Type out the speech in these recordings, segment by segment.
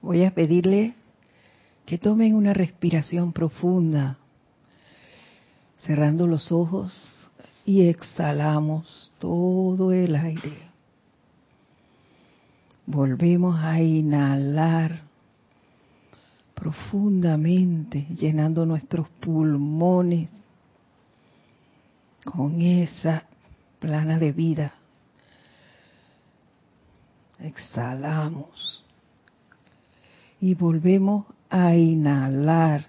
Voy a pedirle que tomen una respiración profunda, cerrando los ojos y exhalamos todo el aire. Volvemos a inhalar profundamente, llenando nuestros pulmones con esa plana de vida. Exhalamos y volvemos a inhalar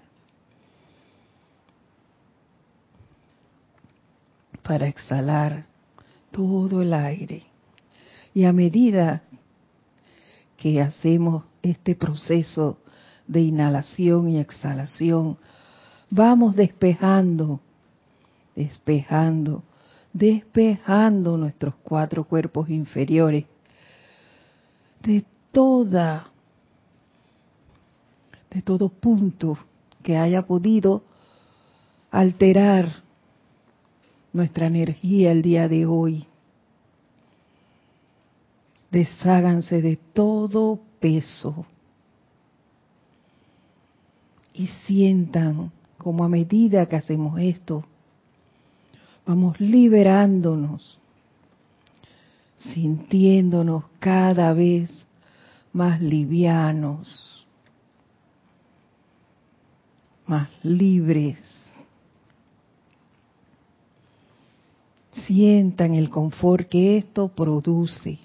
para exhalar todo el aire. Y a medida que hacemos este proceso de inhalación y exhalación, vamos despejando, despejando, despejando nuestros cuatro cuerpos inferiores de toda, de todo punto que haya podido alterar nuestra energía el día de hoy. Desháganse de todo peso y sientan como a medida que hacemos esto, vamos liberándonos, sintiéndonos cada vez más livianos, más libres. Sientan el confort que esto produce.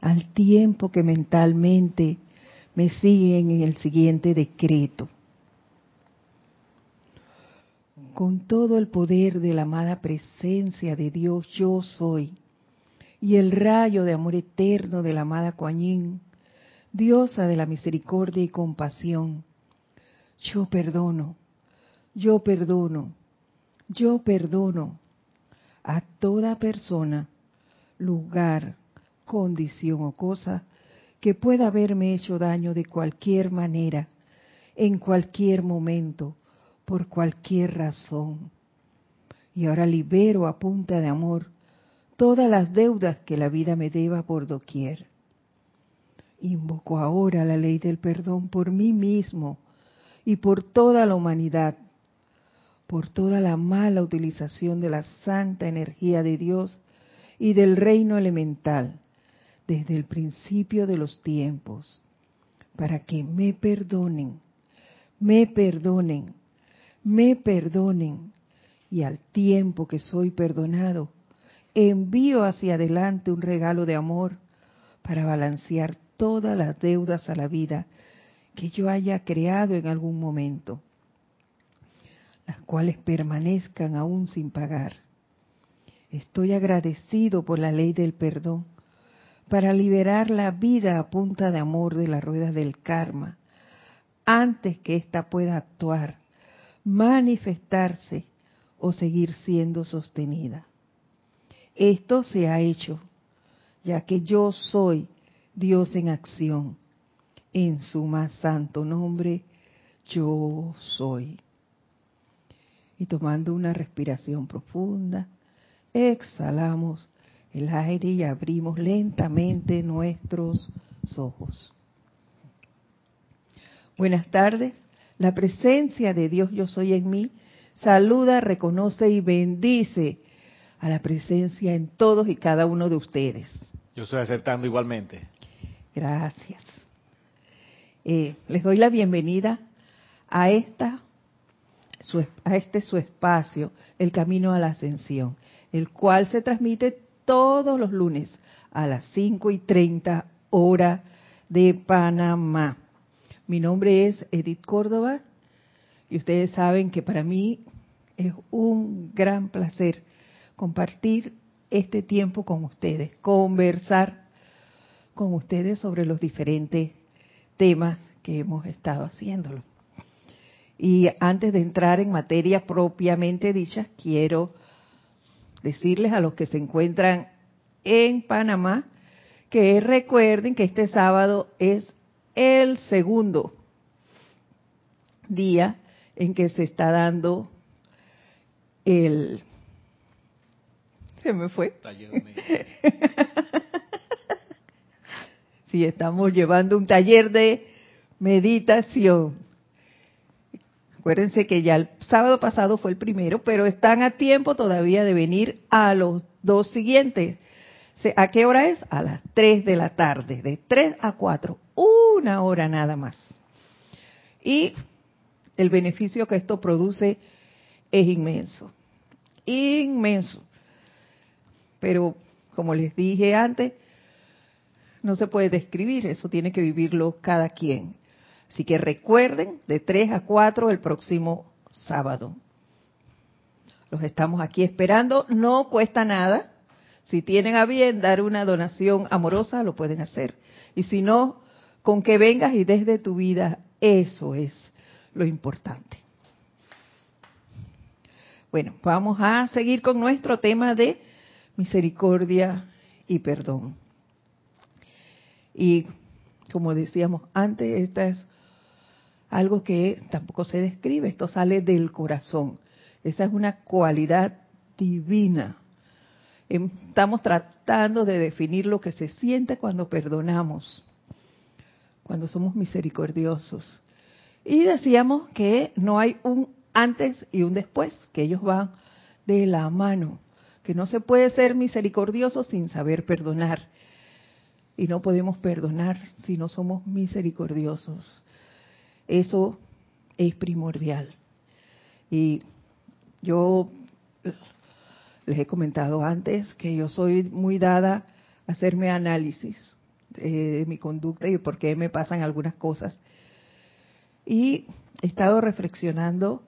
Al tiempo que mentalmente me siguen en el siguiente decreto. Con todo el poder de la amada presencia de Dios yo soy y el rayo de amor eterno de la amada Kuan diosa de la misericordia y compasión, yo perdono, yo perdono, yo perdono a toda persona, lugar, condición o cosa que pueda haberme hecho daño de cualquier manera, en cualquier momento, por cualquier razón. Y ahora libero a punta de amor todas las deudas que la vida me deba por doquier. Invoco ahora la ley del perdón por mí mismo y por toda la humanidad, por toda la mala utilización de la santa energía de Dios y del reino elemental desde el principio de los tiempos, para que me perdonen, me perdonen, me perdonen, y al tiempo que soy perdonado, envío hacia adelante un regalo de amor para balancear todas las deudas a la vida que yo haya creado en algún momento, las cuales permanezcan aún sin pagar. Estoy agradecido por la ley del perdón para liberar la vida a punta de amor de las ruedas del karma, antes que ésta pueda actuar, manifestarse o seguir siendo sostenida. Esto se ha hecho, ya que yo soy Dios en acción. En su más santo nombre, yo soy. Y tomando una respiración profunda, exhalamos el aire y abrimos lentamente nuestros ojos. Buenas tardes. La presencia de Dios yo soy en mí saluda, reconoce y bendice a la presencia en todos y cada uno de ustedes. Yo estoy aceptando igualmente. Gracias. Eh, les doy la bienvenida a esta a este su espacio, el camino a la ascensión, el cual se transmite todos los lunes a las 5 y 30 hora de Panamá. Mi nombre es Edith Córdoba y ustedes saben que para mí es un gran placer compartir este tiempo con ustedes, conversar con ustedes sobre los diferentes temas que hemos estado haciéndolo. Y antes de entrar en materia propiamente dicha, quiero decirles a los que se encuentran en Panamá que recuerden que este sábado es el segundo día en que se está dando el... Se me fue. Sí, estamos llevando un taller de meditación. Acuérdense que ya el sábado pasado fue el primero, pero están a tiempo todavía de venir a los dos siguientes. ¿A qué hora es? A las 3 de la tarde, de 3 a 4, una hora nada más. Y el beneficio que esto produce es inmenso, inmenso. Pero, como les dije antes, no se puede describir, eso tiene que vivirlo cada quien. Así que recuerden, de 3 a 4 el próximo sábado. Los estamos aquí esperando, no cuesta nada. Si tienen a bien dar una donación amorosa, lo pueden hacer. Y si no, con que vengas y desde tu vida, eso es lo importante. Bueno, vamos a seguir con nuestro tema de misericordia y perdón. Y como decíamos antes, esta es algo que tampoco se describe, esto sale del corazón. Esa es una cualidad divina. Estamos tratando de definir lo que se siente cuando perdonamos, cuando somos misericordiosos. Y decíamos que no hay un antes y un después, que ellos van de la mano, que no se puede ser misericordioso sin saber perdonar. Y no podemos perdonar si no somos misericordiosos. Eso es primordial. Y yo les he comentado antes que yo soy muy dada a hacerme análisis de mi conducta y por qué me pasan algunas cosas. Y he estado reflexionando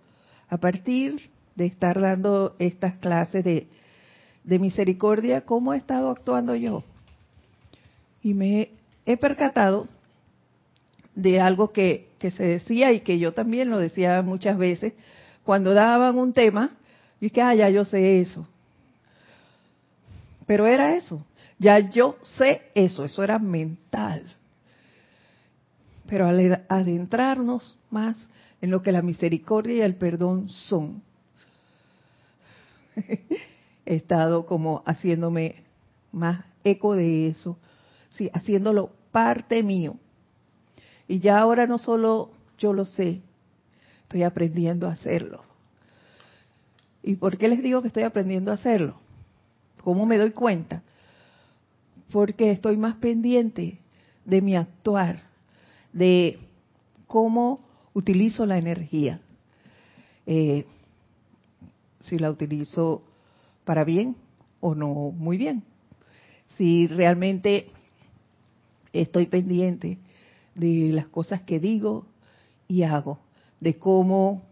a partir de estar dando estas clases de, de misericordia, cómo he estado actuando yo. Y me he percatado de algo que, que se decía y que yo también lo decía muchas veces, cuando daban un tema, y que, ah, ya yo sé eso. Pero era eso, ya yo sé eso, eso era mental. Pero al adentrarnos más en lo que la misericordia y el perdón son, he estado como haciéndome más eco de eso, sí, haciéndolo parte mío. Y ya ahora no solo yo lo sé, estoy aprendiendo a hacerlo. ¿Y por qué les digo que estoy aprendiendo a hacerlo? ¿Cómo me doy cuenta? Porque estoy más pendiente de mi actuar, de cómo utilizo la energía. Eh, si la utilizo para bien o no muy bien. Si realmente estoy pendiente de las cosas que digo y hago, de cómo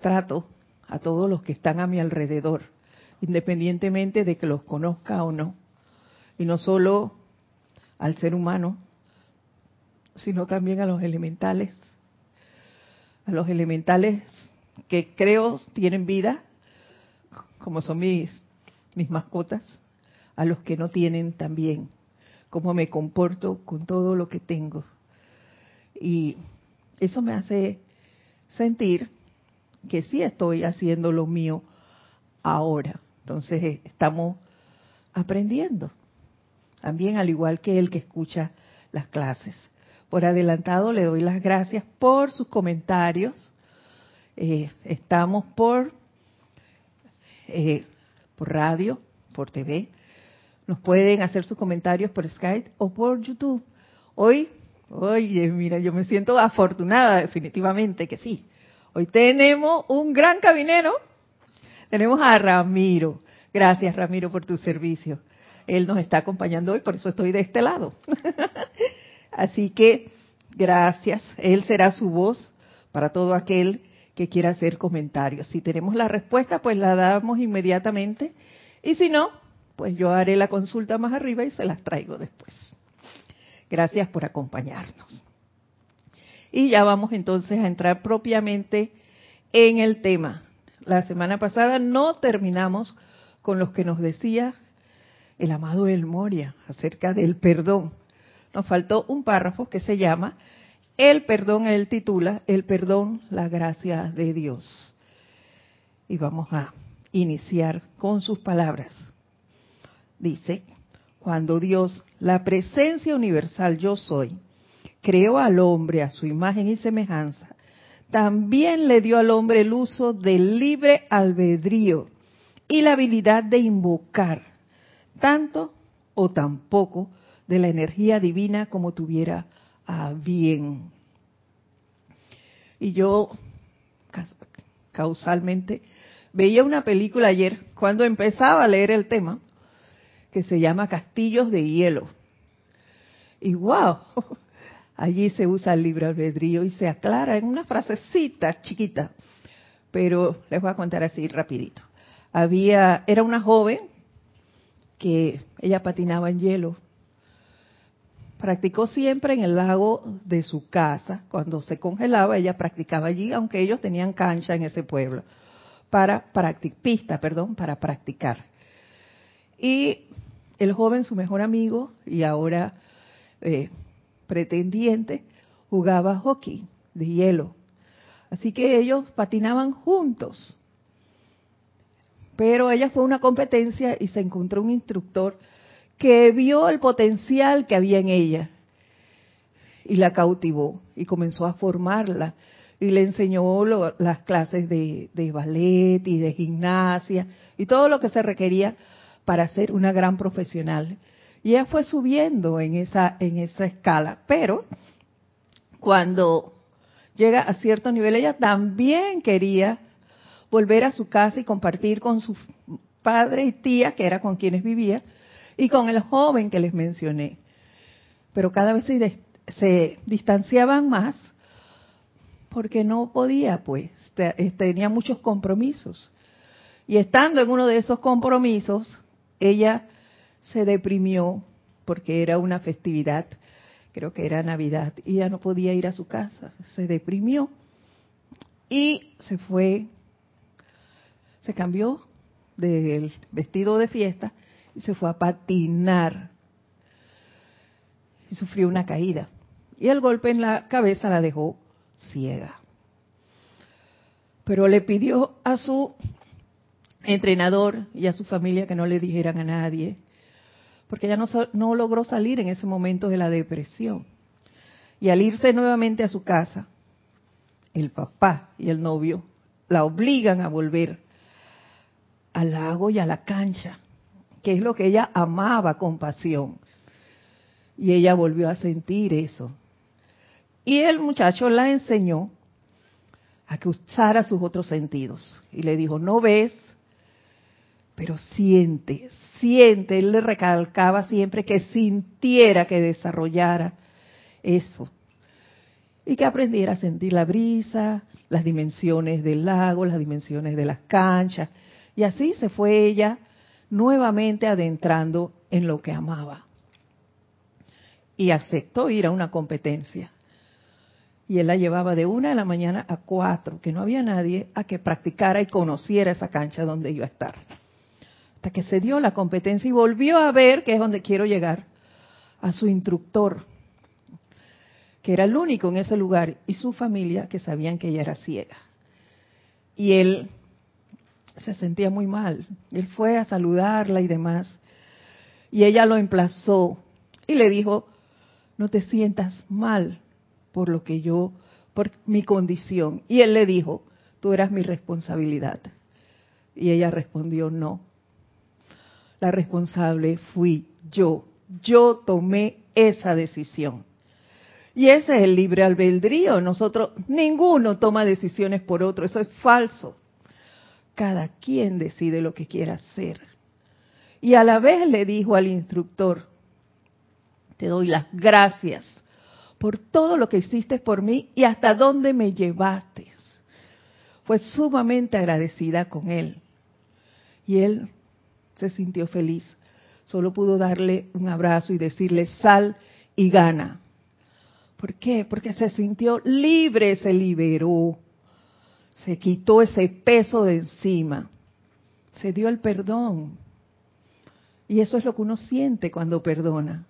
trato a todos los que están a mi alrededor, independientemente de que los conozca o no. Y no solo al ser humano, sino también a los elementales, a los elementales que creo tienen vida, como son mis, mis mascotas, a los que no tienen también, cómo me comporto con todo lo que tengo. Y eso me hace sentir que sí estoy haciendo lo mío ahora. Entonces estamos aprendiendo, también al igual que el que escucha las clases. Por adelantado le doy las gracias por sus comentarios. Eh, estamos por, eh, por radio, por TV. Nos pueden hacer sus comentarios por Skype o por YouTube. Hoy, oye, mira, yo me siento afortunada, definitivamente que sí. Hoy tenemos un gran cabinero. Tenemos a Ramiro. Gracias, Ramiro, por tu servicio. Él nos está acompañando hoy, por eso estoy de este lado. Así que gracias. Él será su voz para todo aquel que quiera hacer comentarios. Si tenemos la respuesta, pues la damos inmediatamente. Y si no, pues yo haré la consulta más arriba y se las traigo después. Gracias por acompañarnos. Y ya vamos entonces a entrar propiamente en el tema. La semana pasada no terminamos con lo que nos decía el amado El Moria acerca del perdón. Nos faltó un párrafo que se llama El perdón, él titula El perdón, la gracia de Dios. Y vamos a iniciar con sus palabras. Dice, cuando Dios, la presencia universal yo soy, creó al hombre a su imagen y semejanza, también le dio al hombre el uso del libre albedrío y la habilidad de invocar tanto o tampoco de la energía divina como tuviera a bien. Y yo causalmente veía una película ayer cuando empezaba a leer el tema que se llama Castillos de Hielo. Y wow, allí se usa el libre albedrío y se aclara en una frasecita chiquita, pero les voy a contar así rapidito. Había, era una joven que ella patinaba en hielo. Practicó siempre en el lago de su casa. Cuando se congelaba, ella practicaba allí, aunque ellos tenían cancha en ese pueblo, para practicar, pista, perdón, para practicar. Y el joven, su mejor amigo, y ahora eh, pretendiente, jugaba hockey de hielo. Así que ellos patinaban juntos. Pero ella fue una competencia y se encontró un instructor que vio el potencial que había en ella y la cautivó y comenzó a formarla y le enseñó las clases de, ballet y de gimnasia y todo lo que se requería para ser una gran profesional. Y ella fue subiendo en esa, en esa escala, pero cuando llega a cierto nivel, ella también quería volver a su casa y compartir con su padre y tía, que era con quienes vivía, y con el joven que les mencioné. Pero cada vez se, se distanciaban más porque no podía, pues, tenía muchos compromisos. Y estando en uno de esos compromisos, ella se deprimió porque era una festividad, creo que era Navidad, y ya no podía ir a su casa, se deprimió y se fue, se cambió del vestido de fiesta y se fue a patinar y sufrió una caída. Y el golpe en la cabeza la dejó ciega. Pero le pidió a su entrenador y a su familia que no le dijeran a nadie porque ella no, no logró salir en ese momento de la depresión. Y al irse nuevamente a su casa, el papá y el novio la obligan a volver al lago y a la cancha, que es lo que ella amaba con pasión. Y ella volvió a sentir eso. Y el muchacho la enseñó a que usara sus otros sentidos. Y le dijo, no ves, pero siente, siente, él le recalcaba siempre que sintiera, que desarrollara eso. Y que aprendiera a sentir la brisa, las dimensiones del lago, las dimensiones de las canchas. Y así se fue ella nuevamente adentrando en lo que amaba. Y aceptó ir a una competencia. Y él la llevaba de una de la mañana a cuatro, que no había nadie a que practicara y conociera esa cancha donde iba a estar hasta que se dio la competencia y volvió a ver, que es donde quiero llegar, a su instructor, que era el único en ese lugar, y su familia que sabían que ella era ciega. Y él se sentía muy mal. Él fue a saludarla y demás. Y ella lo emplazó y le dijo, no te sientas mal por lo que yo, por mi condición. Y él le dijo, tú eras mi responsabilidad. Y ella respondió, no, la responsable fui yo. Yo tomé esa decisión. Y ese es el libre albedrío. Nosotros, ninguno toma decisiones por otro. Eso es falso. Cada quien decide lo que quiera hacer. Y a la vez le dijo al instructor, te doy las gracias por todo lo que hiciste por mí y hasta dónde me llevaste. Fue sumamente agradecida con él. Y él se sintió feliz. Solo pudo darle un abrazo y decirle, sal y gana. ¿Por qué? Porque se sintió libre, se liberó, se quitó ese peso de encima, se dio el perdón. Y eso es lo que uno siente cuando perdona.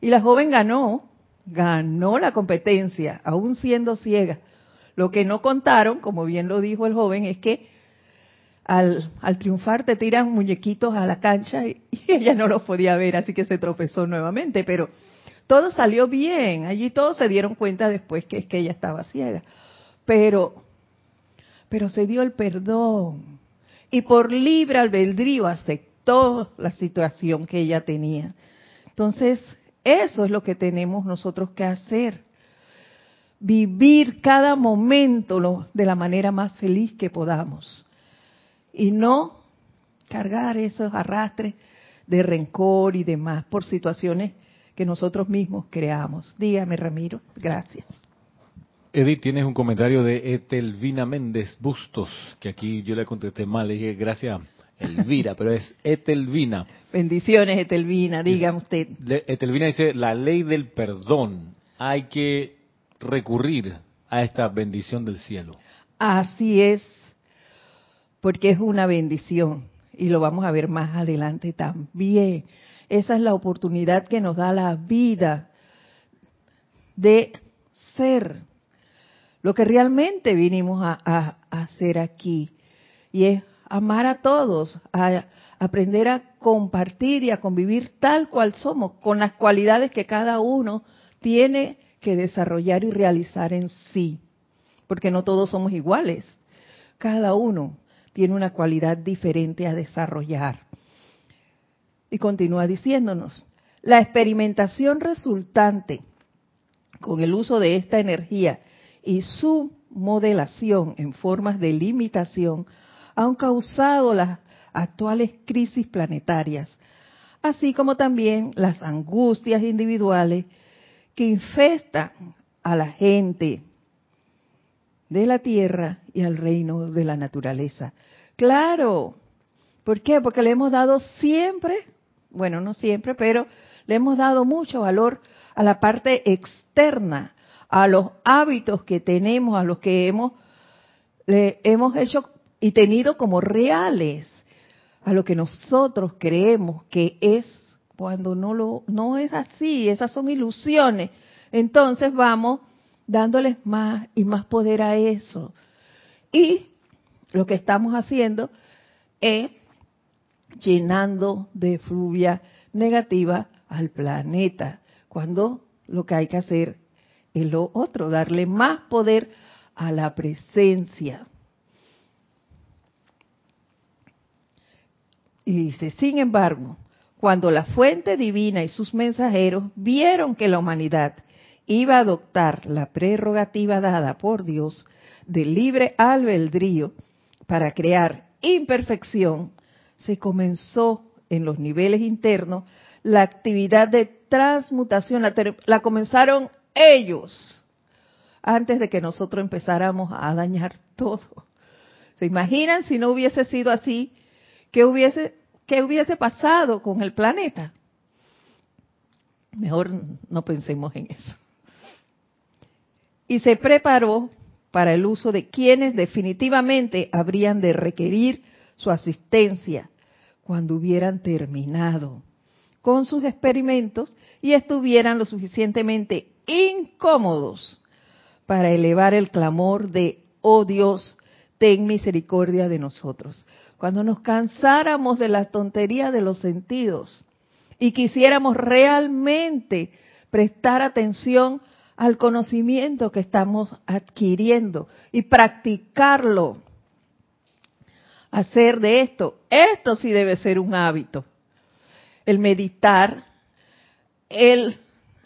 Y la joven ganó, ganó la competencia, aún siendo ciega. Lo que no contaron, como bien lo dijo el joven, es que al, al triunfar te tiran muñequitos a la cancha y, ella no los podía ver, así que se tropezó nuevamente, pero todo salió bien, allí todos se dieron cuenta después que es que ella estaba ciega, pero, pero se dio el perdón y por libre albedrío aceptó la situación que ella tenía. Entonces, eso es lo que tenemos nosotros que hacer. Vivir cada momento de la manera más feliz que podamos. Y no cargar esos arrastres de rencor y demás por situaciones que nosotros mismos creamos. Dígame, Ramiro. Gracias. Edith, tienes un comentario de Etelvina Méndez Bustos, que aquí yo le contesté mal, le dije gracias Elvira, pero es Etelvina. Bendiciones, Etelvina, diga usted. Etelvina dice, la ley del perdón, hay que recurrir a esta bendición del cielo. Así es, porque es una bendición y lo vamos a ver más adelante también. Esa es la oportunidad que nos da la vida de ser lo que realmente vinimos a, hacer aquí. Y es amar a todos, a aprender a compartir y a convivir tal cual somos, con las cualidades que cada uno tiene que desarrollar y realizar en sí. Porque no todos somos iguales. Cada uno tiene una cualidad diferente a desarrollar. Y continúa diciéndonos, la experimentación resultante con el uso de esta energía y su modelación en formas de limitación han causado las actuales crisis planetarias, así como también las angustias individuales que infestan a la gente de la tierra y al reino de la naturaleza. Claro, ¿por qué? Porque le hemos dado siempre, bueno, no siempre, pero le hemos dado mucho valor a la parte externa a los hábitos que tenemos, a los que hemos, le, hemos hecho y tenido como reales, a lo que nosotros creemos que es cuando no lo no es así, esas son ilusiones. Entonces vamos dándoles más y más poder a eso. Y lo que estamos haciendo es llenando de fluvia negativa al planeta, cuando lo que hay que hacer y lo otro, darle más poder a la presencia. Y dice, sin embargo, cuando la fuente divina y sus mensajeros vieron que la humanidad iba a adoptar la prerrogativa dada por Dios de libre albedrío para crear imperfección, se comenzó en los niveles internos la actividad de transmutación, la, la comenzaron ellos antes de que nosotros empezáramos a dañar todo. ¿Se imaginan si no hubiese sido así? ¿Qué hubiese, qué hubiese pasado con el planeta? Mejor no pensemos en eso. Y se preparó para el uso de quienes definitivamente habrían de requerir su asistencia cuando hubieran terminado con sus experimentos y estuvieran lo suficientemente incómodos para elevar el clamor de, oh Dios, ten misericordia de nosotros. Cuando nos cansáramos de la tontería de los sentidos y quisiéramos realmente prestar atención al conocimiento que estamos adquiriendo y practicarlo, hacer de esto, esto sí debe ser un hábito. El meditar, el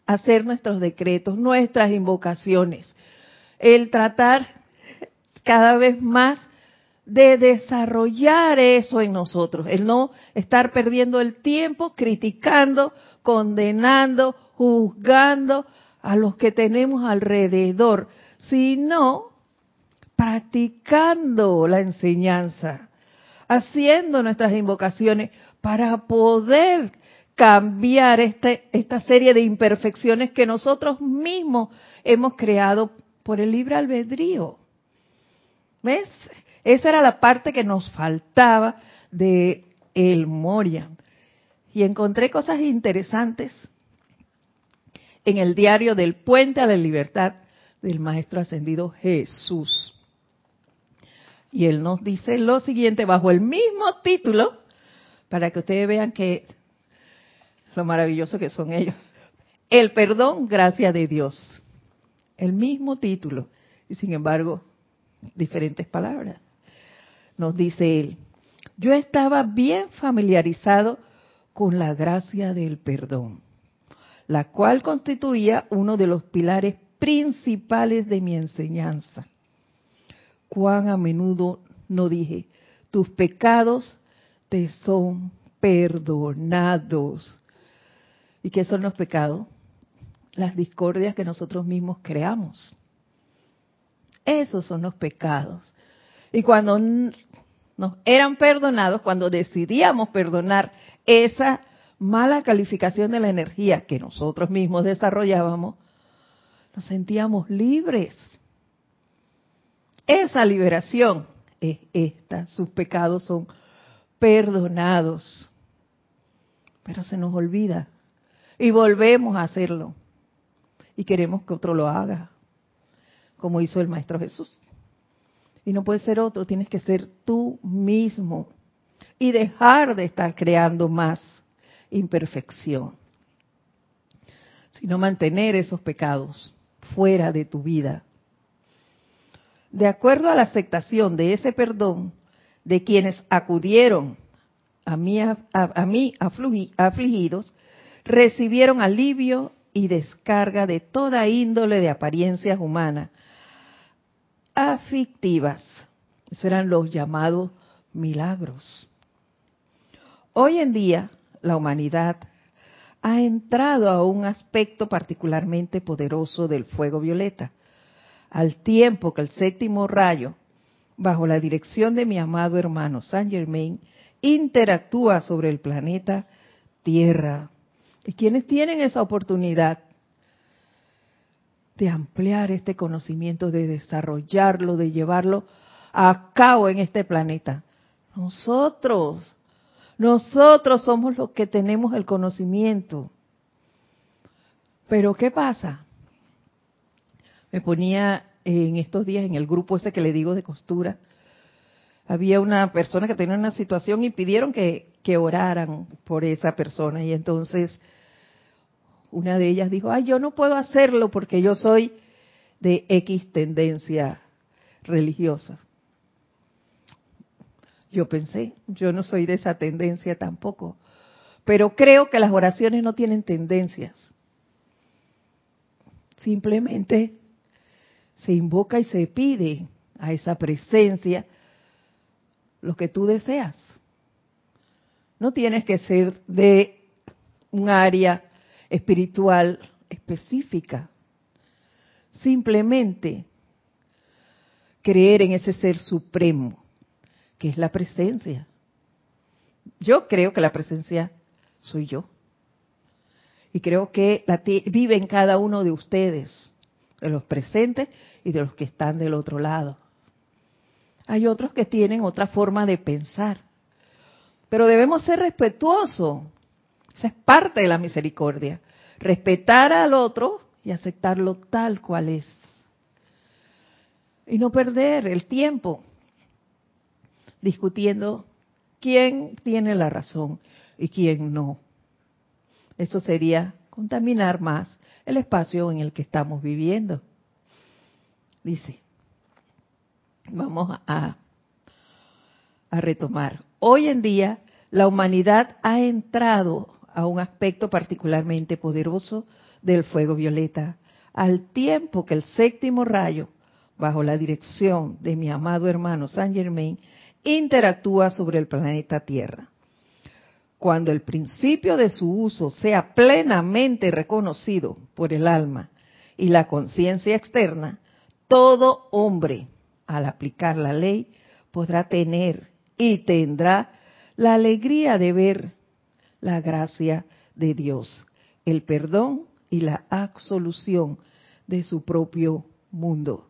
hacer nuestros decretos, nuestras invocaciones, el tratar cada vez más de desarrollar eso en nosotros, el no estar perdiendo el tiempo criticando, condenando, juzgando a los que tenemos alrededor, sino practicando la enseñanza, haciendo nuestras invocaciones para poder cambiar este, esta serie de imperfecciones que nosotros mismos hemos creado por el libre albedrío. ¿Ves? Esa era la parte que nos faltaba de el Moria. Y encontré cosas interesantes en el diario del Puente a la Libertad del Maestro Ascendido Jesús. Y él nos dice lo siguiente bajo el mismo título, para que ustedes vean que lo maravilloso que son ellos. El perdón, gracia de Dios. El mismo título. Y sin embargo, diferentes palabras. Nos dice él, yo estaba bien familiarizado con la gracia del perdón, la cual constituía uno de los pilares principales de mi enseñanza. Cuán a menudo no dije, tus pecados te son perdonados. ¿Y qué son los pecados? Las discordias que nosotros mismos creamos. Esos son los pecados. Y cuando nos eran perdonados, cuando decidíamos perdonar esa mala calificación de la energía que nosotros mismos desarrollábamos, nos sentíamos libres. Esa liberación es esta, sus pecados son perdonados. Pero se nos olvida y volvemos a hacerlo. Y queremos que otro lo haga, como hizo el Maestro Jesús. Y no puede ser otro, tienes que ser tú mismo y dejar de estar creando más imperfección, sino mantener esos pecados fuera de tu vida. De acuerdo a la aceptación de ese perdón de quienes acudieron a mí, afligidos, recibieron alivio y descarga de toda índole de apariencias humanas, aflictivas. Esos eran los llamados milagros. Hoy en día, la humanidad ha entrado a un aspecto particularmente poderoso del fuego violeta, al tiempo que el séptimo rayo, bajo la dirección de mi amado hermano Saint Germain, interactúa sobre el planeta Tierra. ¿Y quienes tienen esa oportunidad? de ampliar este conocimiento, de desarrollarlo, de llevarlo a cabo en este planeta. Nosotros, nosotros somos los que tenemos el conocimiento. Pero ¿qué pasa? Me ponía en estos días en el grupo ese que le digo de costura, había una persona que tenía una situación y pidieron que, que oraran por esa persona y entonces una de ellas dijo, ay, yo no puedo hacerlo porque yo soy de X tendencia religiosa. Yo pensé, yo no soy de esa tendencia tampoco, pero creo que las oraciones no tienen tendencias. Simplemente se invoca y se pide a esa presencia lo que tú deseas. No tienes que ser de un área espiritual específica. Simplemente creer en ese ser supremo, que es la presencia. Yo creo que la presencia soy yo. Y creo que la vive en cada uno de ustedes, de los presentes y de los que están del otro lado. Hay otros que tienen otra forma de pensar. Pero debemos ser respetuosos esa es parte de la misericordia. Respetar al otro y aceptarlo tal cual es. Y no perder el tiempo discutiendo quién tiene la razón y quién no. Eso sería contaminar más el espacio en el que estamos viviendo. Dice, vamos a, a retomar. Hoy en día la humanidad ha entrado a un aspecto particularmente poderoso del fuego violeta, al tiempo que el séptimo rayo, bajo la dirección de mi amado hermano Saint Germain, interactúa sobre el planeta Tierra. Cuando el principio de su uso sea plenamente reconocido por el alma y la conciencia externa, todo hombre, al aplicar la ley, podrá tener y tendrá la alegría de ver la gracia de Dios, el perdón y la absolución de su propio mundo.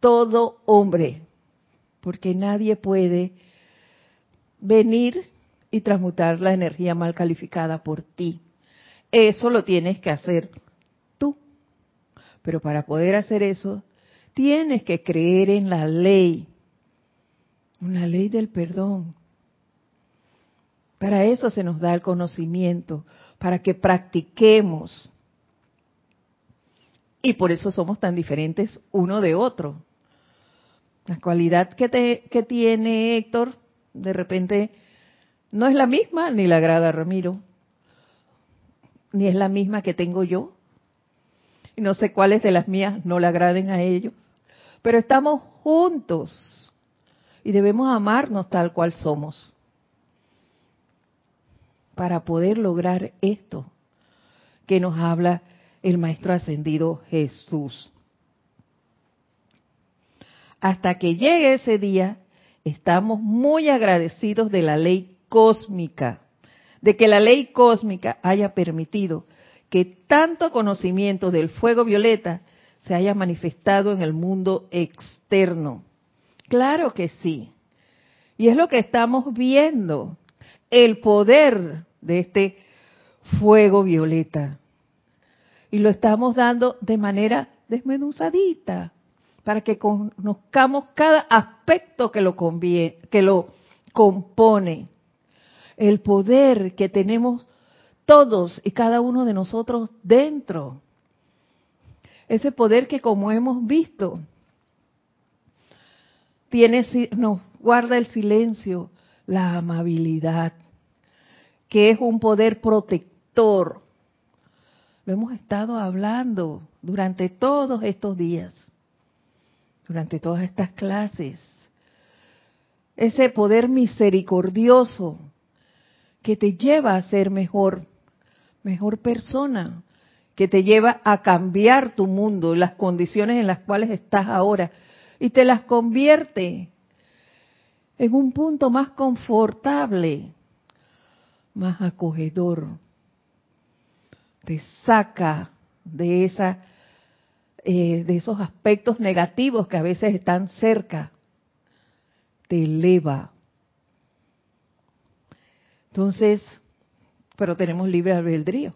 Todo hombre, porque nadie puede venir y transmutar la energía mal calificada por ti. Eso lo tienes que hacer tú. Pero para poder hacer eso, tienes que creer en la ley Una ley del perdón. Para eso se nos da el conocimiento, para que practiquemos. Y por eso somos tan diferentes uno de otro. La cualidad que, te, que tiene Héctor, de repente, no es la misma ni la agrada a Ramiro, ni es la misma que tengo yo. Y no sé cuáles de las mías no le agraden a ellos. Pero estamos juntos y debemos amarnos tal cual somos para poder lograr esto que nos habla el Maestro Ascendido Jesús. Hasta que llegue ese día, estamos muy agradecidos de la ley cósmica, de que la ley cósmica haya permitido que tanto conocimiento del fuego violeta se haya manifestado en el mundo externo. Claro que sí. Y es lo que estamos viendo, el poder de este fuego violeta. Y lo estamos dando de manera desmenuzadita, para que conozcamos cada aspecto que lo, que lo compone. El poder que tenemos todos y cada uno de nosotros dentro. Ese poder que como hemos visto, tiene, nos guarda el silencio, la amabilidad, que es un poder protector. Lo hemos estado hablando durante todos estos días, durante todas estas clases. Ese poder misericordioso que te lleva a ser mejor, mejor persona, que te lleva a cambiar tu mundo, las condiciones en las cuales estás ahora, y te las convierte en un punto más confortable, más acogedor. Te saca de esa eh, de esos aspectos negativos que a veces están cerca. Te eleva. Entonces, pero tenemos libre albedrío,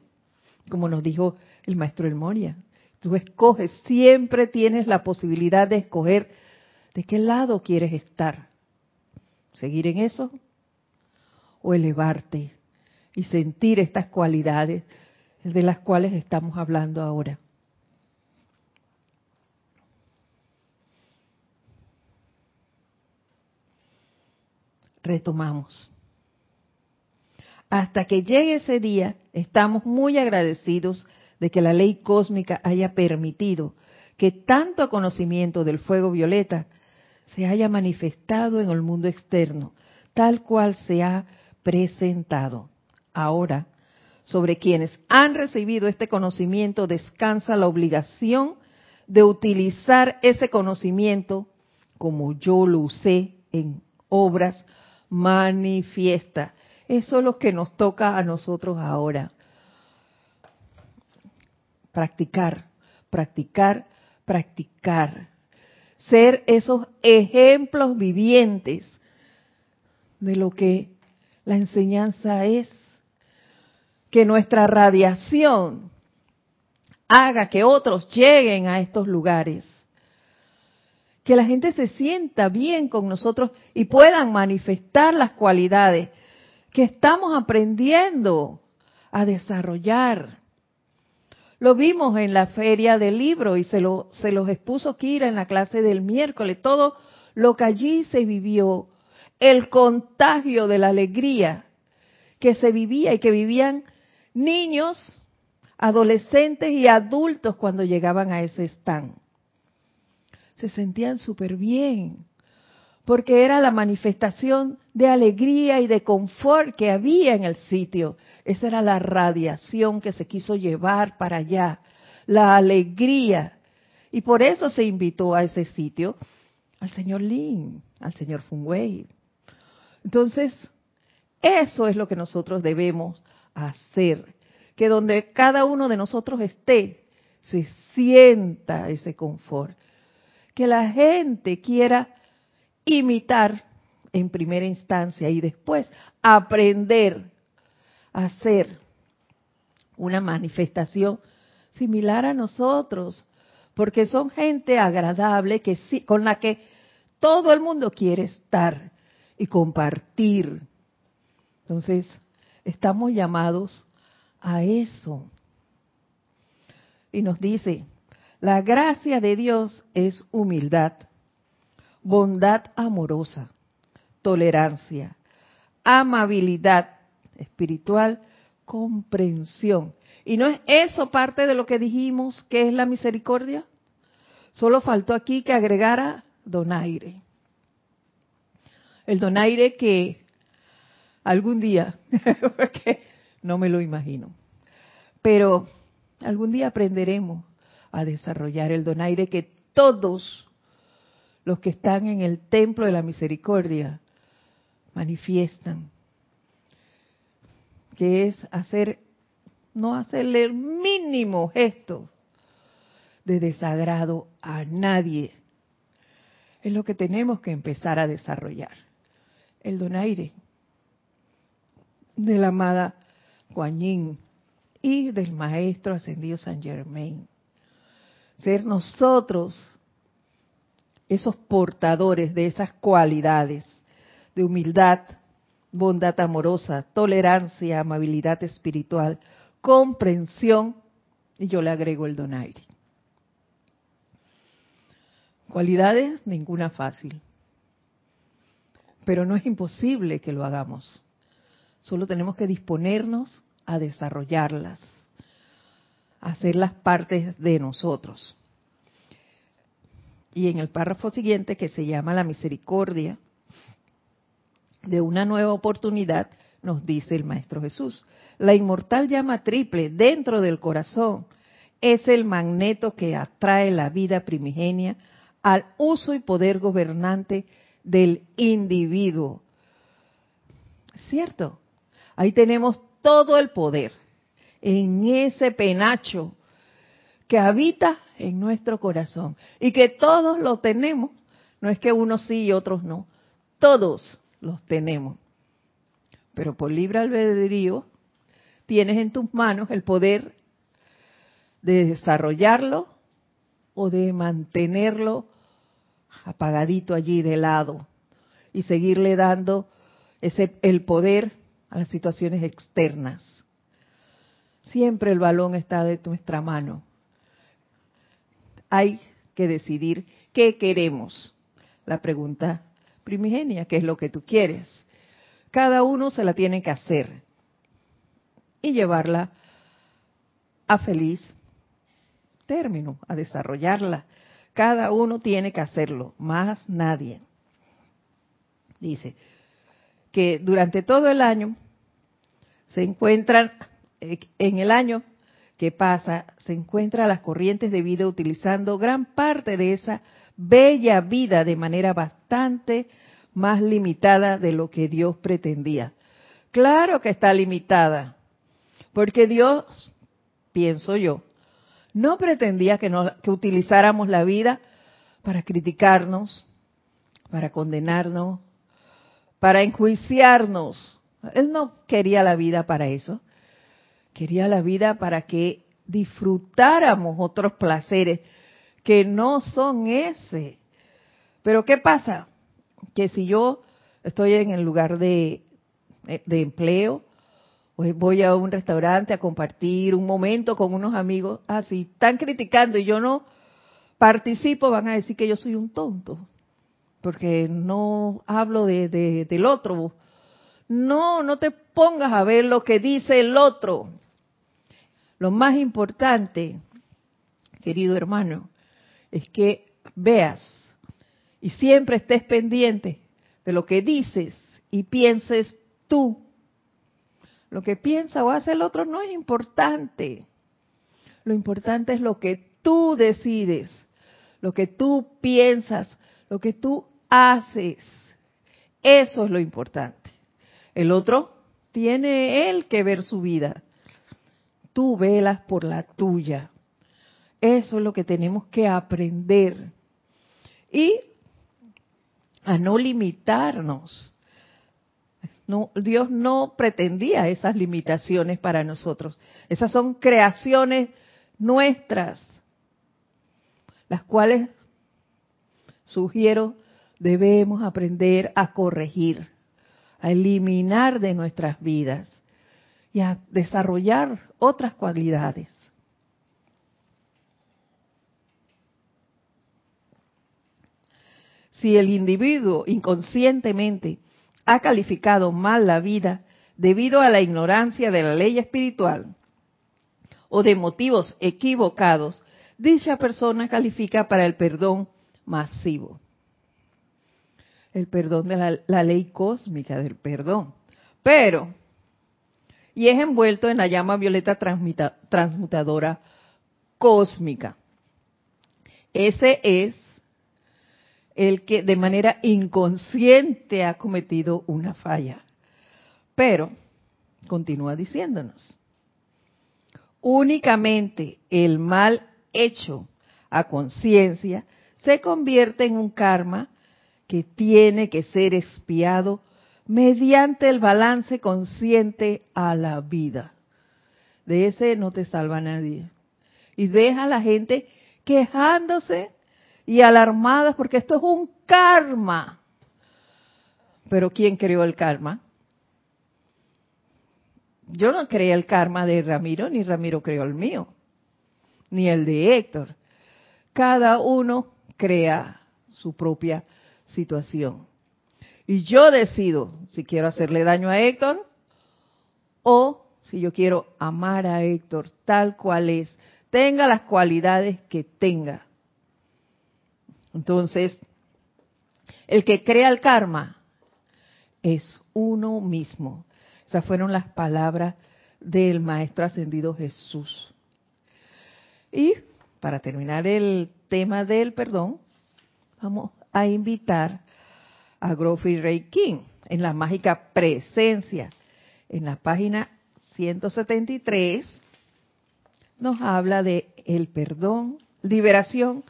como nos dijo el maestro El Moria. Tú escoges, siempre tienes la posibilidad de escoger de qué lado quieres estar. Seguir en eso o elevarte y sentir estas cualidades de las cuales estamos hablando ahora. Retomamos. Hasta que llegue ese día, estamos muy agradecidos de que la ley cósmica haya permitido que tanto conocimiento del fuego violeta se haya manifestado en el mundo externo, tal cual se ha presentado. Ahora, sobre quienes han recibido este conocimiento descansa la obligación de utilizar ese conocimiento como yo lo usé en obras manifiestas. Eso es lo que nos toca a nosotros ahora. Practicar, practicar, practicar. Ser esos ejemplos vivientes de lo que la enseñanza es que nuestra radiación haga que otros lleguen a estos lugares. Que la gente se sienta bien con nosotros y puedan manifestar las cualidades que estamos aprendiendo a desarrollar. Lo vimos en la feria del libro y se, lo, se los expuso Kira en la clase del miércoles. Todo lo que allí se vivió, el contagio de la alegría que se vivía y que vivían niños, adolescentes y adultos cuando llegaban a ese stand. Se sentían súper bien, porque era la manifestación de alegría y de confort que había en el sitio. Esa era la radiación que se quiso llevar para allá, la alegría. Y por eso se invitó a ese sitio al señor Lin, al señor Fung Wei. Entonces, eso es lo que nosotros debemos hacer. Que donde cada uno de nosotros esté, se sienta ese confort. Que la gente quiera imitar en primera instancia y después aprender a hacer una manifestación similar a nosotros, porque son gente agradable que con la que todo el mundo quiere estar, y compartir. Entonces, estamos llamados a eso. Y nos dice, la gracia de Dios es humildad, bondad amorosa, tolerancia, amabilidad espiritual, comprensión. ¿Y no es eso parte de lo que dijimos que es la misericordia? Solo faltó aquí que agregara donaire. El donaire que algún día, porque no me lo imagino, pero algún día aprenderemos a desarrollar el donaire que todos los que están en el templo de la misericordia manifiestan, que es hacer, no hacerle el mínimo gesto de desagrado a nadie. Es lo que tenemos que empezar a desarrollar. El donaire de la amada Kuan Yin y del maestro ascendido San Germain. Ser nosotros esos portadores de esas cualidades de humildad, bondad amorosa, tolerancia, amabilidad espiritual, comprensión, y yo le agrego el donaire. Cualidades, ninguna fácil. Pero no es imposible que lo hagamos. Solo tenemos que disponernos a desarrollarlas, hacerlas partes de nosotros. Y en el párrafo siguiente, que se llama la misericordia de una nueva oportunidad, nos dice el Maestro Jesús. La inmortal llama triple dentro del corazón es el magneto que atrae la vida primigenia al uso y poder gobernante del individuo. ¿Cierto? Ahí tenemos todo el poder en ese penacho que habita en nuestro corazón y que todos lo tenemos. No es que unos sí y otros no. Todos los tenemos. Pero por libre albedrío tienes en tus manos el poder de desarrollarlo o de mantenerlo apagadito allí de lado y seguirle dando ese el poder a las situaciones externas. Siempre el balón está de nuestra mano. Hay que decidir qué queremos. La pregunta primigenia, ¿qué es lo que tú quieres? Cada uno se la tiene que hacer y llevarla a feliz término, a desarrollarla cada uno tiene que hacerlo, más nadie. Dice que durante todo el año se encuentran, en el año que pasa, se encuentran las corrientes de vida utilizando gran parte de esa bella vida de manera bastante más limitada de lo que Dios pretendía. Claro que está limitada, porque Dios, pienso yo, no pretendía que, que utilizáramos la vida para criticarnos, para condenarnos, para enjuiciarnos. Él no quería la vida para eso. Quería la vida para que disfrutáramos otros placeres que no son ese. Pero ¿qué pasa? Que si yo estoy en el lugar de, de empleo, pues voy a un restaurante a compartir un momento con unos amigos, así, ah, están criticando y yo no participo, van a decir que yo soy un tonto, porque no hablo de, del otro. No, no te pongas a ver lo que dice el otro. Lo más importante, querido hermano, es que veas y siempre estés pendiente de lo que dices y pienses tú lo que piensa o hace el otro no es importante. Lo importante es lo que tú decides, lo que tú piensas, lo que tú haces. Eso es lo importante. El otro tiene él que ver su vida. Tú velas por la tuya. Eso es lo que tenemos que aprender. Y a no limitarnos Dios no pretendía esas limitaciones para nosotros. Esas son creaciones nuestras, las cuales sugiero debemos aprender a corregir, a eliminar de nuestras vidas y a desarrollar otras cualidades. Si el individuo inconscientemente ha calificado mal la vida debido a la ignorancia de la ley espiritual o de motivos equivocados, dicha persona califica para el perdón masivo. El perdón de la, ley cósmica del perdón. Pero, y es envuelto en la llama violeta transmutadora cósmica. Ese es el que de manera inconsciente ha cometido una falla. Pero, continúa diciéndonos, únicamente el mal hecho a conciencia se convierte en un karma que tiene que ser expiado mediante el balance consciente a la vida. De ese no te salva nadie. Y deja a la gente quejándose y alarmadas porque esto es un karma. Pero ¿quién creó el karma? Yo no creé el karma de Ramiro, ni Ramiro creó el mío, ni el de Héctor. Cada uno crea su propia situación. Y yo decido si quiero hacerle daño a Héctor o si yo quiero amar a Héctor tal cual es, tenga las cualidades que tenga. Entonces, el que crea el karma es uno mismo. Esas fueron las palabras del Maestro Ascendido Jesús. Y para terminar el tema del perdón, vamos a invitar a Groffy Ray King en la mágica presencia. En la página 173 nos habla de el perdón, liberación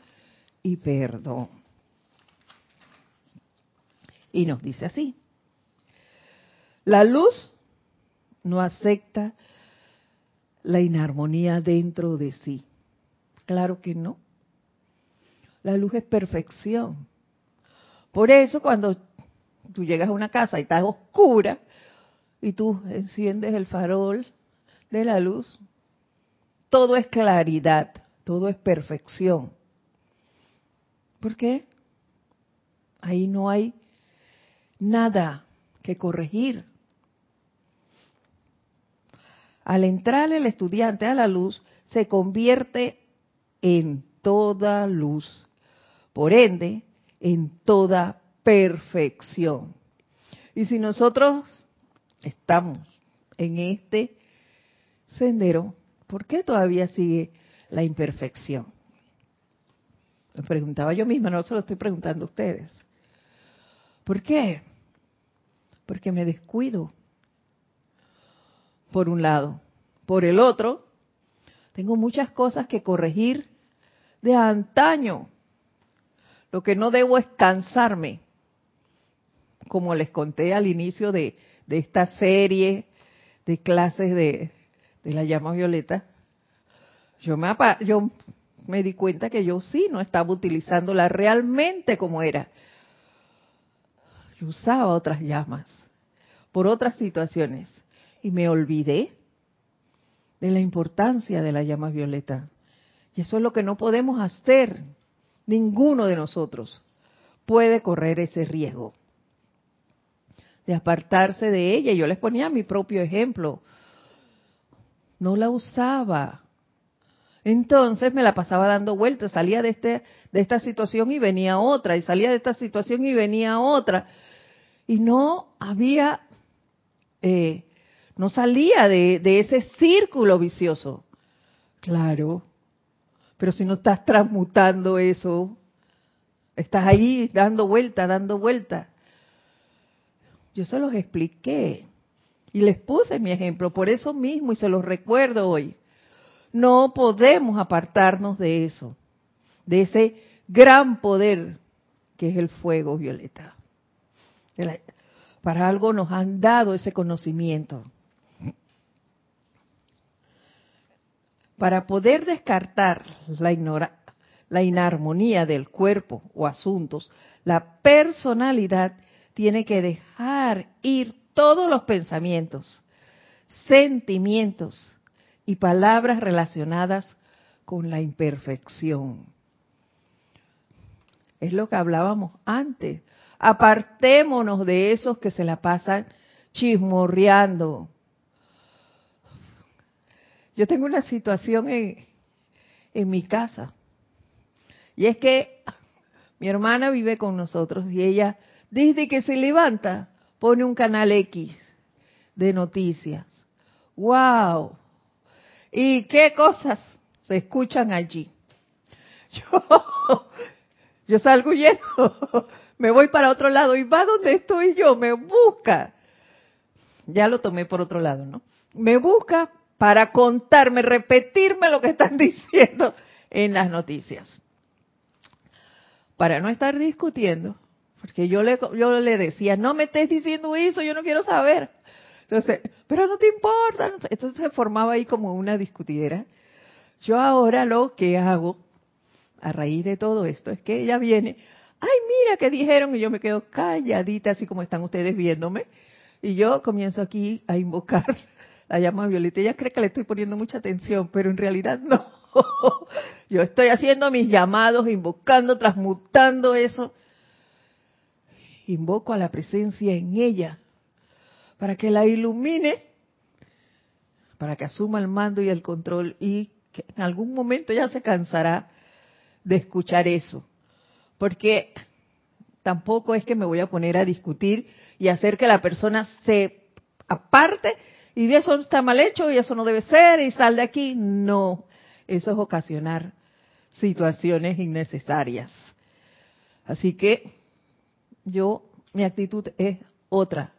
y perdón. Y nos dice así, la luz no acepta la inarmonía dentro de sí. Claro que no. La luz es perfección. Por eso cuando tú llegas a una casa y está oscura y tú enciendes el farol de la luz, todo es claridad, todo es perfección. ¿Por qué? Ahí no hay nada que corregir. Al entrar el estudiante a la luz, se convierte en toda luz. Por ende, en toda perfección. Y si nosotros estamos en este sendero, ¿por qué todavía sigue la imperfección? Me preguntaba yo misma, no se lo estoy preguntando a ustedes. ¿Por qué? Porque me descuido. Por un lado. Por el otro, tengo muchas cosas que corregir de antaño. Lo que no debo es cansarme. Como les conté al inicio de, esta serie de clases de, la llama violeta, yo me, yo me di cuenta que yo sí no estaba utilizándola realmente como era. Yo usaba otras llamas por otras situaciones y me olvidé de la importancia de la llama violeta. Y eso es lo que no podemos hacer. Ninguno de nosotros puede correr ese riesgo de apartarse de ella. Yo les ponía mi propio ejemplo. No la usaba entonces me la pasaba dando vueltas, salía de, este, de esta situación y venía otra, y salía de esta situación y venía otra. Y no había, eh, no salía de, de ese círculo vicioso. Claro, pero si no estás transmutando eso, estás ahí dando vuelta, dando vuelta. Yo se los expliqué y les puse mi ejemplo por eso mismo y se los recuerdo hoy. No podemos apartarnos de eso, de ese gran poder que es el fuego violeta. Para algo nos han dado ese conocimiento. Para poder descartar la, la inarmonía del cuerpo o asuntos, la personalidad tiene que dejar ir todos los pensamientos, sentimientos y palabras relacionadas con la imperfección. Es lo que hablábamos antes. Apartémonos de esos que se la pasan chismorreando. Yo tengo una situación en, en mi casa. Y es que mi hermana vive con nosotros y ella, desde que se levanta, pone un canal X de noticias. ¡Wow! ¿Y qué cosas se escuchan allí? Yo, yo salgo huyendo, me voy para otro lado y va donde estoy yo, me busca. Ya lo tomé por otro lado, ¿no? Me busca para contarme, repetirme lo que están diciendo en las noticias. Para no estar discutiendo, porque yo le, decía, no me estés diciendo eso, yo no quiero saber. Entonces, pero no te importa. Entonces se formaba ahí como una discutidera. Yo ahora lo que hago, a raíz de todo esto, es que ella viene, ay, mira qué dijeron, y yo me quedo calladita, así como están ustedes viéndome, y yo comienzo aquí a invocar la llama violeta. Ella cree que le estoy poniendo mucha atención, pero en realidad no. Yo estoy haciendo mis llamados, invocando, transmutando eso. Invoco a la presencia en ella para que la ilumine, para que asuma el mando y el control y que en algún momento ya se cansará de escuchar eso. Porque tampoco es que me voy a poner a discutir y hacer que la persona se aparte y eso está mal hecho y eso no debe ser y sal de aquí. No, eso es ocasionar situaciones innecesarias. Así que yo, mi actitud es otra.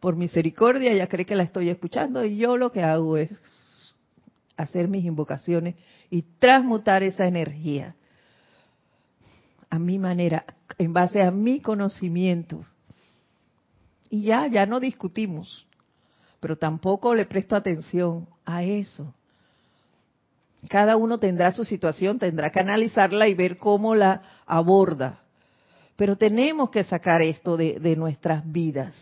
Por misericordia, ella cree que la estoy escuchando y yo lo que hago es hacer mis invocaciones y transmutar esa energía a mi manera, en base a mi conocimiento. Y ya, ya no discutimos pero tampoco le presto atención a eso. Cada uno tendrá su situación, tendrá que analizarla y ver cómo la aborda. Pero tenemos que sacar esto de, nuestras vidas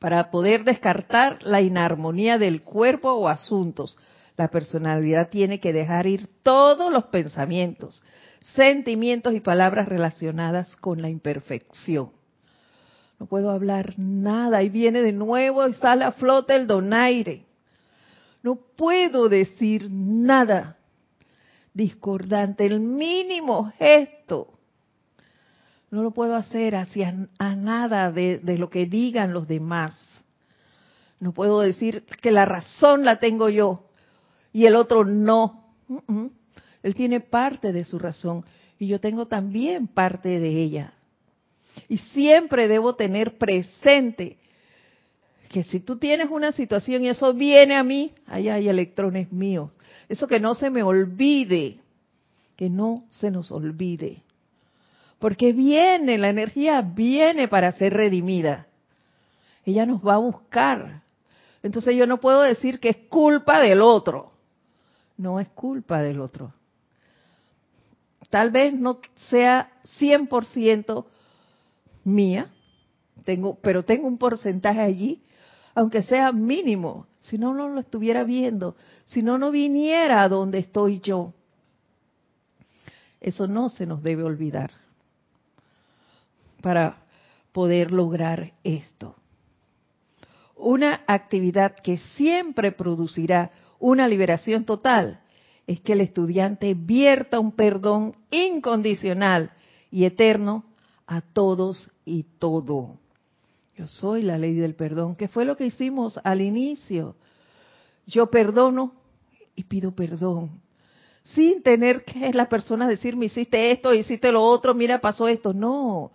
para poder descartar la inarmonía del cuerpo o asuntos. La personalidad tiene que dejar ir todos los pensamientos, sentimientos y palabras relacionadas con la imperfección no puedo hablar nada. Y viene de nuevo y sale a flote el donaire. No puedo decir nada discordante, el mínimo gesto. No lo puedo hacer hacia a nada de, de lo que digan los demás. No puedo decir que la razón la tengo yo y el otro no. Él tiene parte de su razón y yo tengo también parte de ella. Y siempre debo tener presente que si tú tienes una situación y eso viene a mí, ahí hay electrones míos. Eso que no se me olvide, que no se nos olvide. Porque viene, la energía viene para ser redimida. Ella nos va a buscar. Entonces yo no puedo decir que es culpa del otro. No es culpa del otro. Tal vez no sea 100% mía, tengo, pero tengo un porcentaje allí, aunque sea mínimo, si no, no lo estuviera viendo, si no, no viniera a donde estoy yo. Eso no se nos debe olvidar para poder lograr esto. Una actividad que siempre producirá una liberación total es que el estudiante vierta un perdón incondicional y eterno a todos y todo. Yo soy la ley del perdón, que fue lo que hicimos al inicio. Yo perdono y pido perdón. Sin tener que la persona decirme, hiciste esto, hiciste lo otro, mira, pasó esto. No,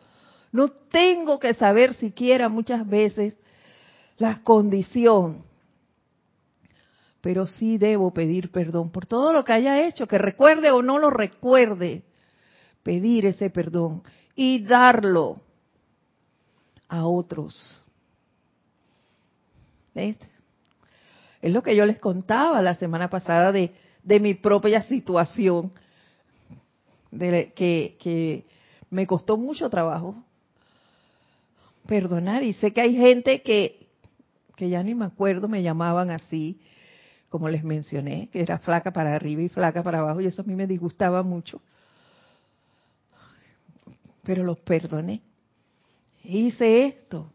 no tengo que saber siquiera muchas veces la condición. Pero sí debo pedir perdón por todo lo que haya hecho, que recuerde o no lo recuerde. Pedir ese perdón y darlo a otros. Es lo que yo les contaba la semana pasada de, de mi propia situación de, que, que me costó mucho trabajo perdonar y sé que hay gente que, que ya ni me acuerdo, me llamaban así, como les mencioné, que era flaca para arriba y flaca para abajo y eso a mí me disgustaba mucho. Pero los perdoné. Hice esto.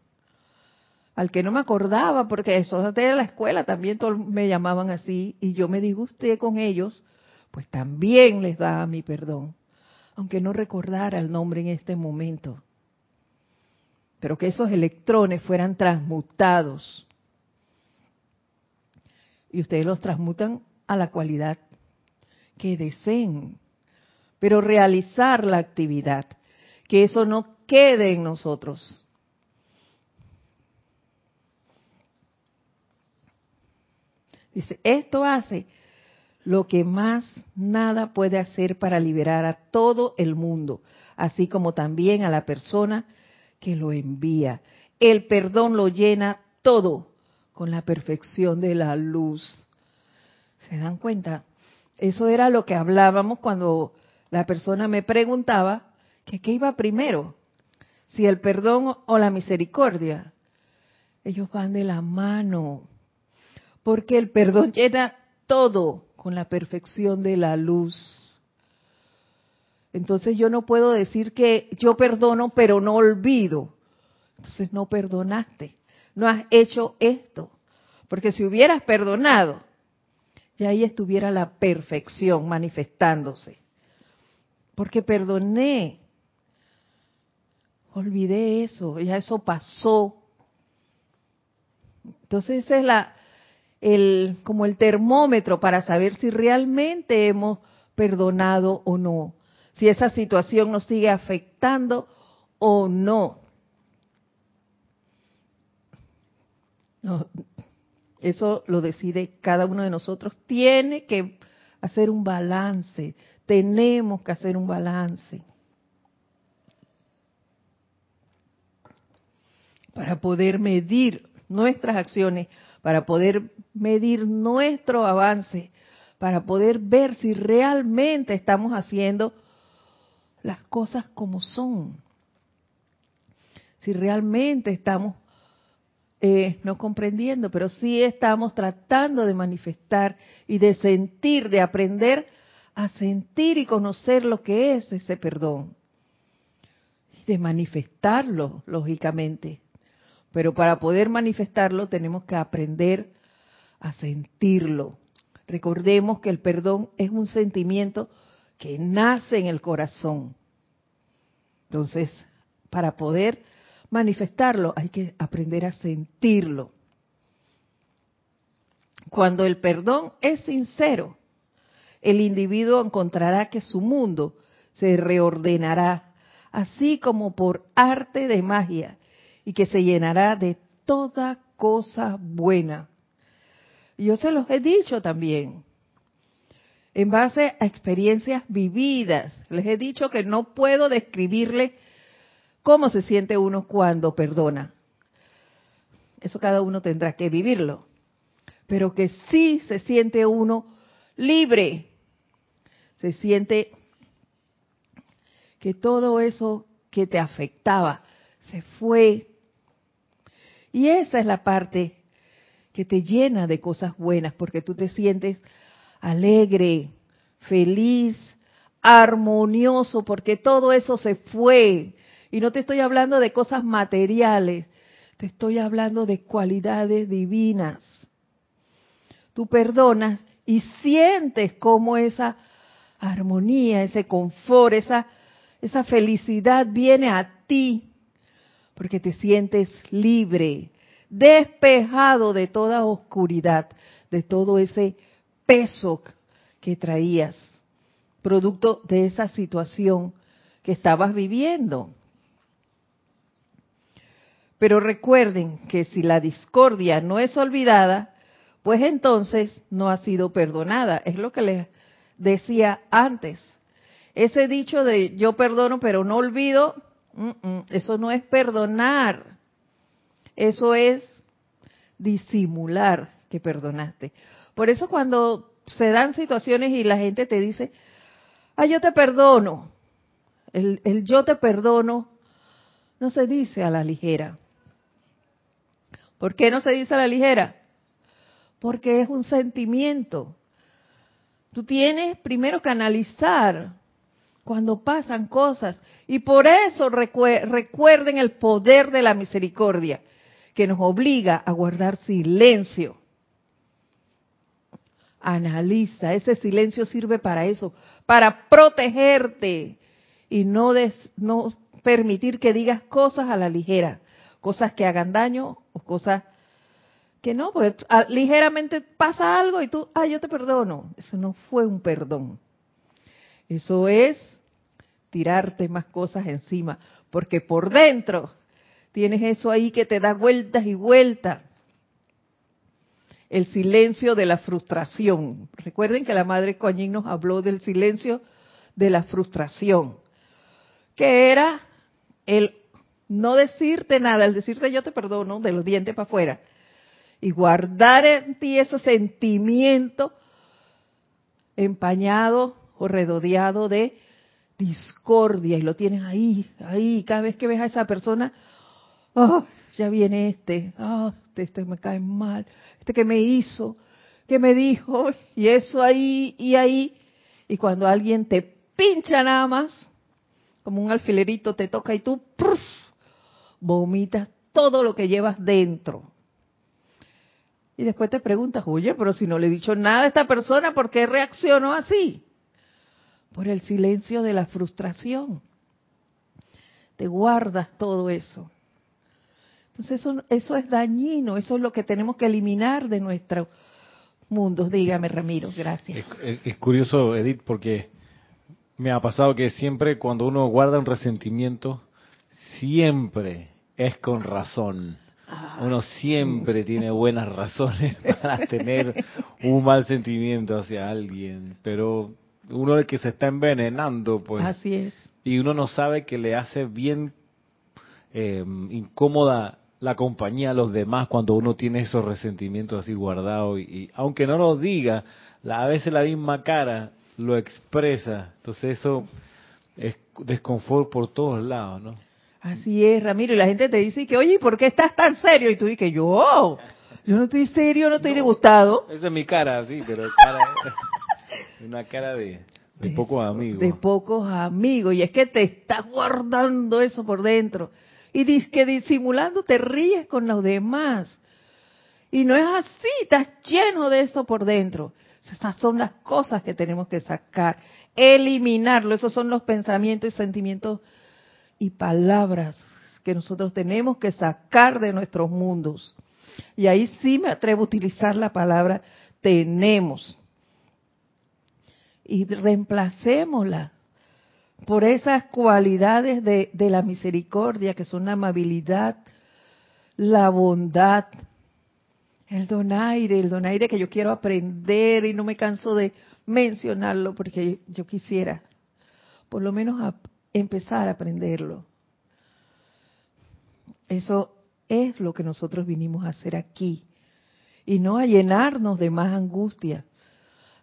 Al que no me acordaba, porque eso de la escuela también me llamaban así y yo me disgusté con ellos, pues también les daba mi perdón, aunque no recordara el nombre en este momento pero que esos electrones fueran transmutados. Y ustedes los transmutan a la cualidad que deseen, pero realizar la actividad, que eso no quede en nosotros. Dice, esto hace lo que más nada puede hacer para liberar a todo el mundo, así como también a la persona que lo envía. El perdón lo llena todo con la perfección de la luz. ¿Se dan cuenta? Eso era lo que hablábamos cuando la persona me preguntaba que qué iba primero, si el perdón o la misericordia. Ellos van de la mano, porque el perdón llena todo con la perfección de la luz. Entonces yo no puedo decir que yo perdono pero no olvido. Entonces no perdonaste, no has hecho esto. Porque si hubieras perdonado, ya ahí estuviera la perfección manifestándose. Porque perdoné, olvidé eso, ya eso pasó. Entonces ese es la, el, como el termómetro para saber si realmente hemos perdonado o no si esa situación nos sigue afectando o no. Eso lo decide cada uno de nosotros. Tiene que hacer un balance. Tenemos que hacer un balance. Para poder medir nuestras acciones, para poder medir nuestro avance, para poder ver si realmente estamos haciendo las cosas como son. Si realmente estamos eh, no comprendiendo, pero sí estamos tratando de manifestar y de sentir, de aprender a sentir y conocer lo que es ese perdón. De manifestarlo, lógicamente. Pero para poder manifestarlo tenemos que aprender a sentirlo. Recordemos que el perdón es un sentimiento que nace en el corazón. Entonces, para poder manifestarlo hay que aprender a sentirlo. Cuando el perdón es sincero, el individuo encontrará que su mundo se reordenará, así como por arte de magia, y que se llenará de toda cosa buena. Yo se los he dicho también en base a experiencias vividas. Les he dicho que no puedo describirle cómo se siente uno cuando perdona. Eso cada uno tendrá que vivirlo. Pero que sí se siente uno libre. Se siente que todo eso que te afectaba se fue. Y esa es la parte que te llena de cosas buenas, porque tú te sientes alegre, feliz, armonioso, porque todo eso se fue. Y no te estoy hablando de cosas materiales, te estoy hablando de cualidades divinas. Tú perdonas y sientes cómo esa armonía, ese confort, esa, esa felicidad viene a ti, porque te sientes libre, despejado de toda oscuridad, de todo ese peso que traías, producto de esa situación que estabas viviendo. Pero recuerden que si la discordia no es olvidada, pues entonces no ha sido perdonada. Es lo que les decía antes. Ese dicho de yo perdono pero no olvido, eso no es perdonar. Eso es disimular que perdonaste. Por eso cuando se dan situaciones y la gente te dice, ah, yo te perdono. El, el yo te perdono no se dice a la ligera. ¿Por qué no se dice a la ligera? Porque es un sentimiento. Tú tienes primero que analizar cuando pasan cosas. Y por eso recuerden el poder de la misericordia, que nos obliga a guardar silencio. Analiza, ese silencio sirve para eso, para protegerte y no, no permitir que digas cosas a la ligera, cosas que hagan daño o cosas que no, porque ligeramente pasa algo y tú, ah, yo te perdono. Eso no fue un perdón. Eso es tirarte más cosas encima, porque por dentro tienes eso ahí que te da vueltas y vueltas. El silencio de la frustración. Recuerden que la madre Coñín nos habló del silencio de la frustración, que era el no decirte nada, el decirte yo te perdono de los dientes para afuera, y guardar en ti ese sentimiento empañado o redodeado de discordia y lo tienes ahí, ahí, cada vez que ves a esa persona, oh, ya viene este, oh, este, me cae mal, este que me hizo, que me dijo, y eso ahí y ahí, y cuando alguien te pincha nada más, como un alfilerito te toca y tú vomitas todo lo que llevas dentro. Y después te preguntas, oye, pero si no le he dicho nada a esta persona, ¿por qué reaccionó así? Por el silencio de la frustración. Te guardas todo eso. Entonces eso, eso es dañino, eso es lo que tenemos que eliminar de nuestro mundo. Dígame, Ramiro, gracias. Es, curioso, Edith, porque me ha pasado que siempre cuando uno guarda un resentimiento, siempre es con razón. Uno siempre tiene buenas razones para tener un mal sentimiento hacia alguien, pero uno es el que se está envenenando, pues. Así es. Y uno no sabe que le hace bien eh, incómoda la compañía a los demás cuando uno tiene esos resentimientos así guardados y, aunque no lo diga, a veces la misma cara lo expresa. Entonces eso es desconfort por todos lados, ¿no? Así es, Ramiro. Y la gente te dice que, oye, ¿por qué estás tan serio? Y tú dices, yo, yo no estoy serio, no estoy disgustado. Esa es mi cara, sí, pero una cara de, de, pocos amigos. De pocos amigos. Y es que te estás guardando eso por dentro. Y dices que disimulando te ríes con los demás. Y no es así, estás lleno de eso por dentro. Esas son las cosas que tenemos que sacar, eliminarlo. Esos son los pensamientos y sentimientos y palabras que nosotros tenemos que sacar de nuestros mundos. Y ahí sí me atrevo a utilizar la palabra tenemos. Y reemplacémosla por esas cualidades de, de la misericordia, que son la amabilidad, la bondad, el donaire, el donaire que yo quiero aprender y no me canso de mencionarlo porque yo quisiera por lo menos empezar a aprenderlo. Eso es lo que nosotros vinimos a hacer aquí. Y no a llenarnos de más angustia,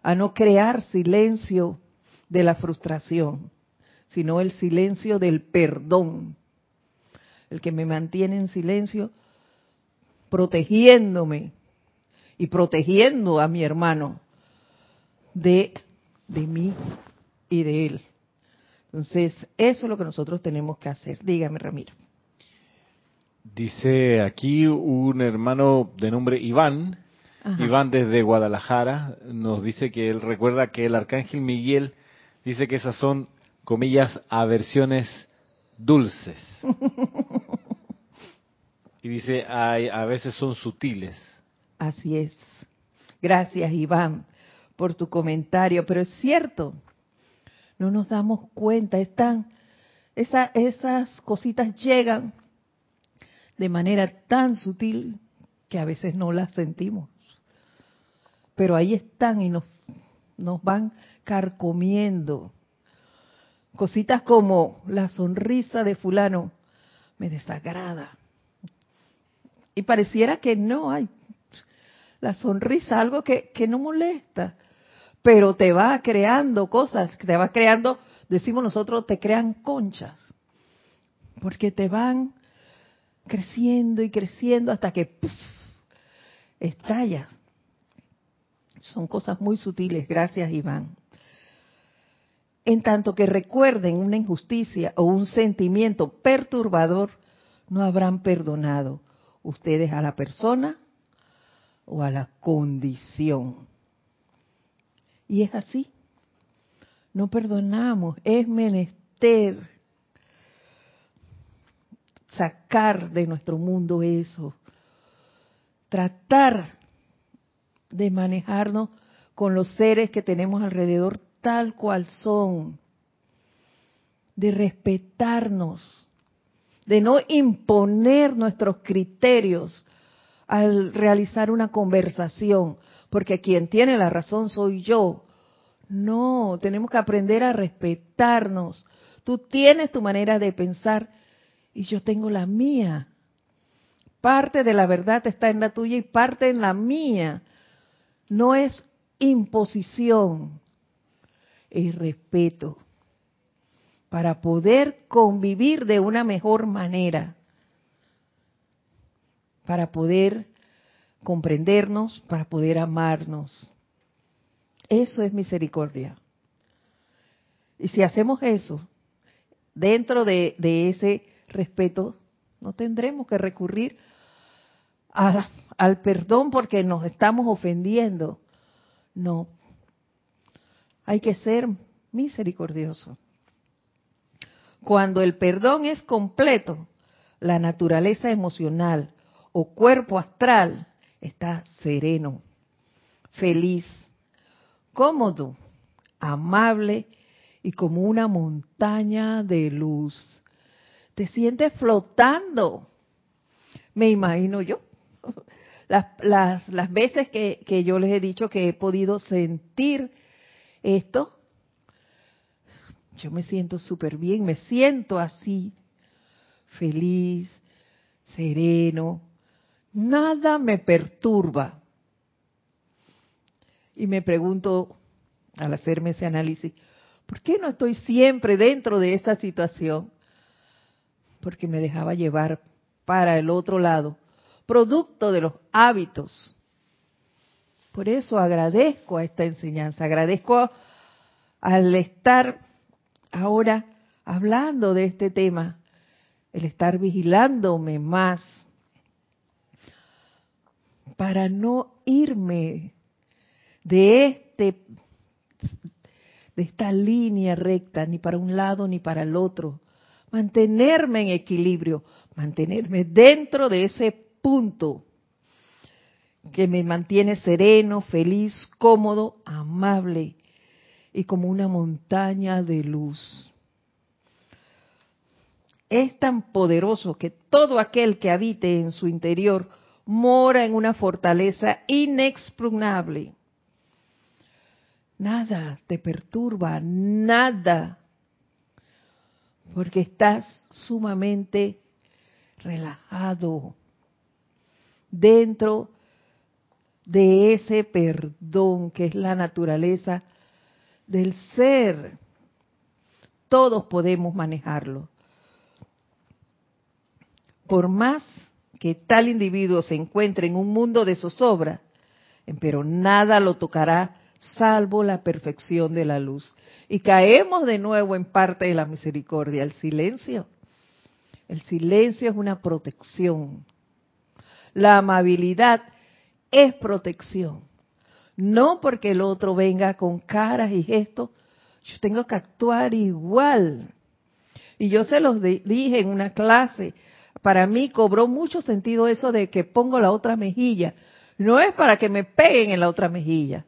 a no crear silencio de la frustración, sino el silencio del perdón. El que me mantiene en silencio, protegiéndome y protegiendo a mi hermano de, de mí y de él. Entonces, eso es lo que nosotros tenemos que hacer. Dígame, Ramiro. Dice aquí un hermano de nombre Iván, Iván desde Guadalajara, nos dice que él recuerda que el arcángel Miguel dice que esas son, comillas, aversiones dulces. y dice, a veces son sutiles. Así es. Gracias, Iván, por tu comentario, pero es cierto, no nos damos cuenta, están, esas cositas llegan de manera tan sutil que a veces no las sentimos. Pero ahí están y nos, nos van carcomiendo. Cositas como la sonrisa de fulano me desagrada. Y pareciera que no hay la sonrisa, algo que, que no molesta. pero te va creando cosas, te va creando, decimos nosotros, te crean conchas, porque te van creciendo y creciendo hasta que estalla. Son cosas muy sutiles, gracias Iván. En tanto que recuerden una injusticia o un sentimiento perturbador, no habrán perdonado ustedes a la persona o a la condición. Y es así. No perdonamos, es menester sacar de nuestro mundo eso, tratar de manejarnos con los seres que tenemos alrededor tal cual son, de respetarnos, de no imponer nuestros criterios al realizar una conversación, porque quien tiene la razón soy yo. No, tenemos que aprender a respetarnos. Tú tienes tu manera de pensar y yo tengo la mía. Parte de la verdad está en la tuya y parte en la mía. No es imposición, es respeto para poder convivir de una mejor manera, para poder comprendernos, para poder amarnos. Eso es misericordia. Y si hacemos eso, dentro de, ese respeto, no tendremos que recurrir al perdón porque nos estamos ofendiendo. No. Hay que ser misericordioso. Cuando el perdón es completo, la naturaleza emocional o cuerpo astral está sereno, feliz, cómodo, amable y como una montaña de luz. Te sientes flotando. Me imagino yo. Las, las, las veces que, que yo les he dicho que he podido sentir esto, yo me siento súper bien, me siento así, feliz, sereno, nada me perturba. Y me pregunto, al hacerme ese análisis, ¿por qué no estoy siempre dentro de esta situación? Porque me dejaba llevar para el otro lado, producto de los hábitos. Por eso agradezco a esta enseñanza, agradezco al estar ahora hablando de este tema, el estar vigilándome más para no irme de este de esta línea recta ni para un lado ni para el otro, mantenerme en equilibrio, mantenerme dentro de ese punto que me mantiene sereno, feliz, cómodo, amable y como una montaña de luz. Es tan poderoso que todo aquel que habite en su interior mora en una fortaleza inexpugnable. Nada te perturba, nada, porque estás sumamente relajado dentro de ese perdón que es la naturaleza del ser. Todos podemos manejarlo. Por más que tal individuo se encuentre en un mundo de zozobra, pero nada lo tocará salvo la perfección de la luz. Y caemos de nuevo en parte de la misericordia, el silencio. El silencio es una protección. La amabilidad es protección. No porque el otro venga con caras y gestos, yo tengo que actuar igual. Y yo se los dije en una clase, para mí cobró mucho sentido eso de que pongo la otra mejilla. No es para que me peguen en la otra mejilla.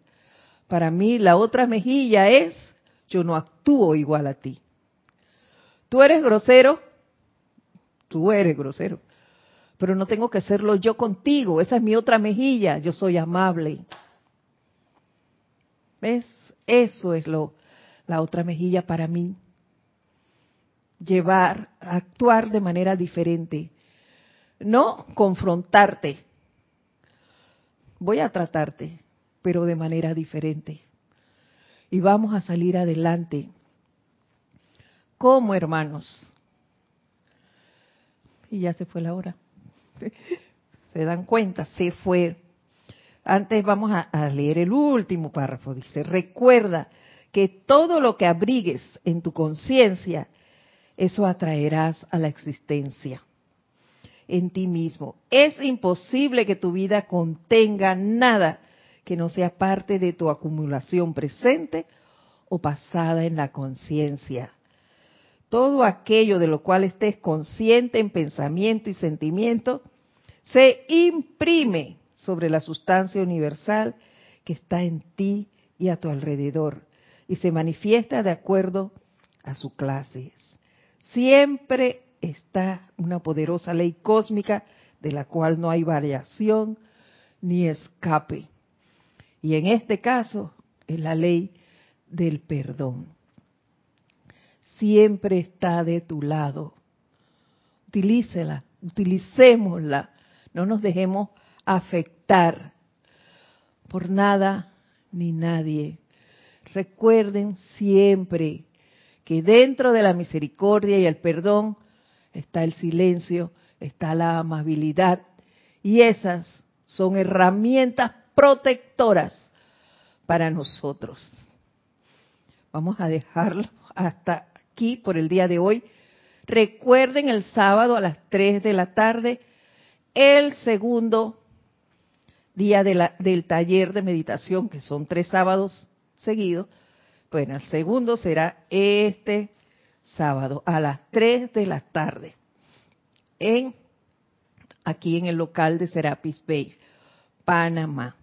Para mí la otra mejilla es, yo no actúo igual a ti. Tú eres grosero, tú eres grosero. Pero no tengo que serlo yo contigo. Esa es mi otra mejilla. Yo soy amable. ¿Ves? Eso es lo, la otra mejilla para mí. Llevar, actuar de manera diferente. No confrontarte. Voy a tratarte, pero de manera diferente. y vamos a salir adelante. ¿Cómo, hermanos? Y ya se fue la hora. ¿Se dan cuenta? Se fue. Antes vamos a, leer el último párrafo. Dice, recuerda que todo lo que abrigues en tu conciencia, eso atraerás a la existencia en ti mismo. Es imposible que tu vida contenga nada que no sea parte de tu acumulación presente o pasada en la conciencia. Todo aquello de lo cual estés consciente en pensamiento y sentimiento se imprime sobre la sustancia universal que está en ti y a tu alrededor y se manifiesta de acuerdo a su clase. Siempre está una poderosa ley cósmica de la cual no hay variación ni escape. Y en este caso es la ley del perdón. Siempre está de tu lado. Utilícela, utilicémosla. No nos dejemos afectar por nada ni nadie. Recuerden siempre que dentro de la misericordia y el perdón está el silencio, está la amabilidad y esas son herramientas protectoras para nosotros. Vamos a dejarlo hasta aquí por el día de hoy. Recuerden el sábado a las 3 de la tarde el segundo día del taller de meditación, que son tres sábados seguidos. Bueno, el segundo será este sábado a las 3 de la tarde en aquí en el local de Serapis Bay, Panamá.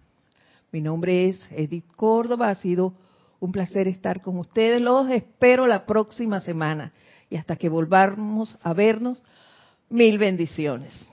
Mi nombre es Edith Córdoba, ha sido un placer estar con ustedes. Los espero la próxima semana y hasta que volvamos a vernos, mil bendiciones.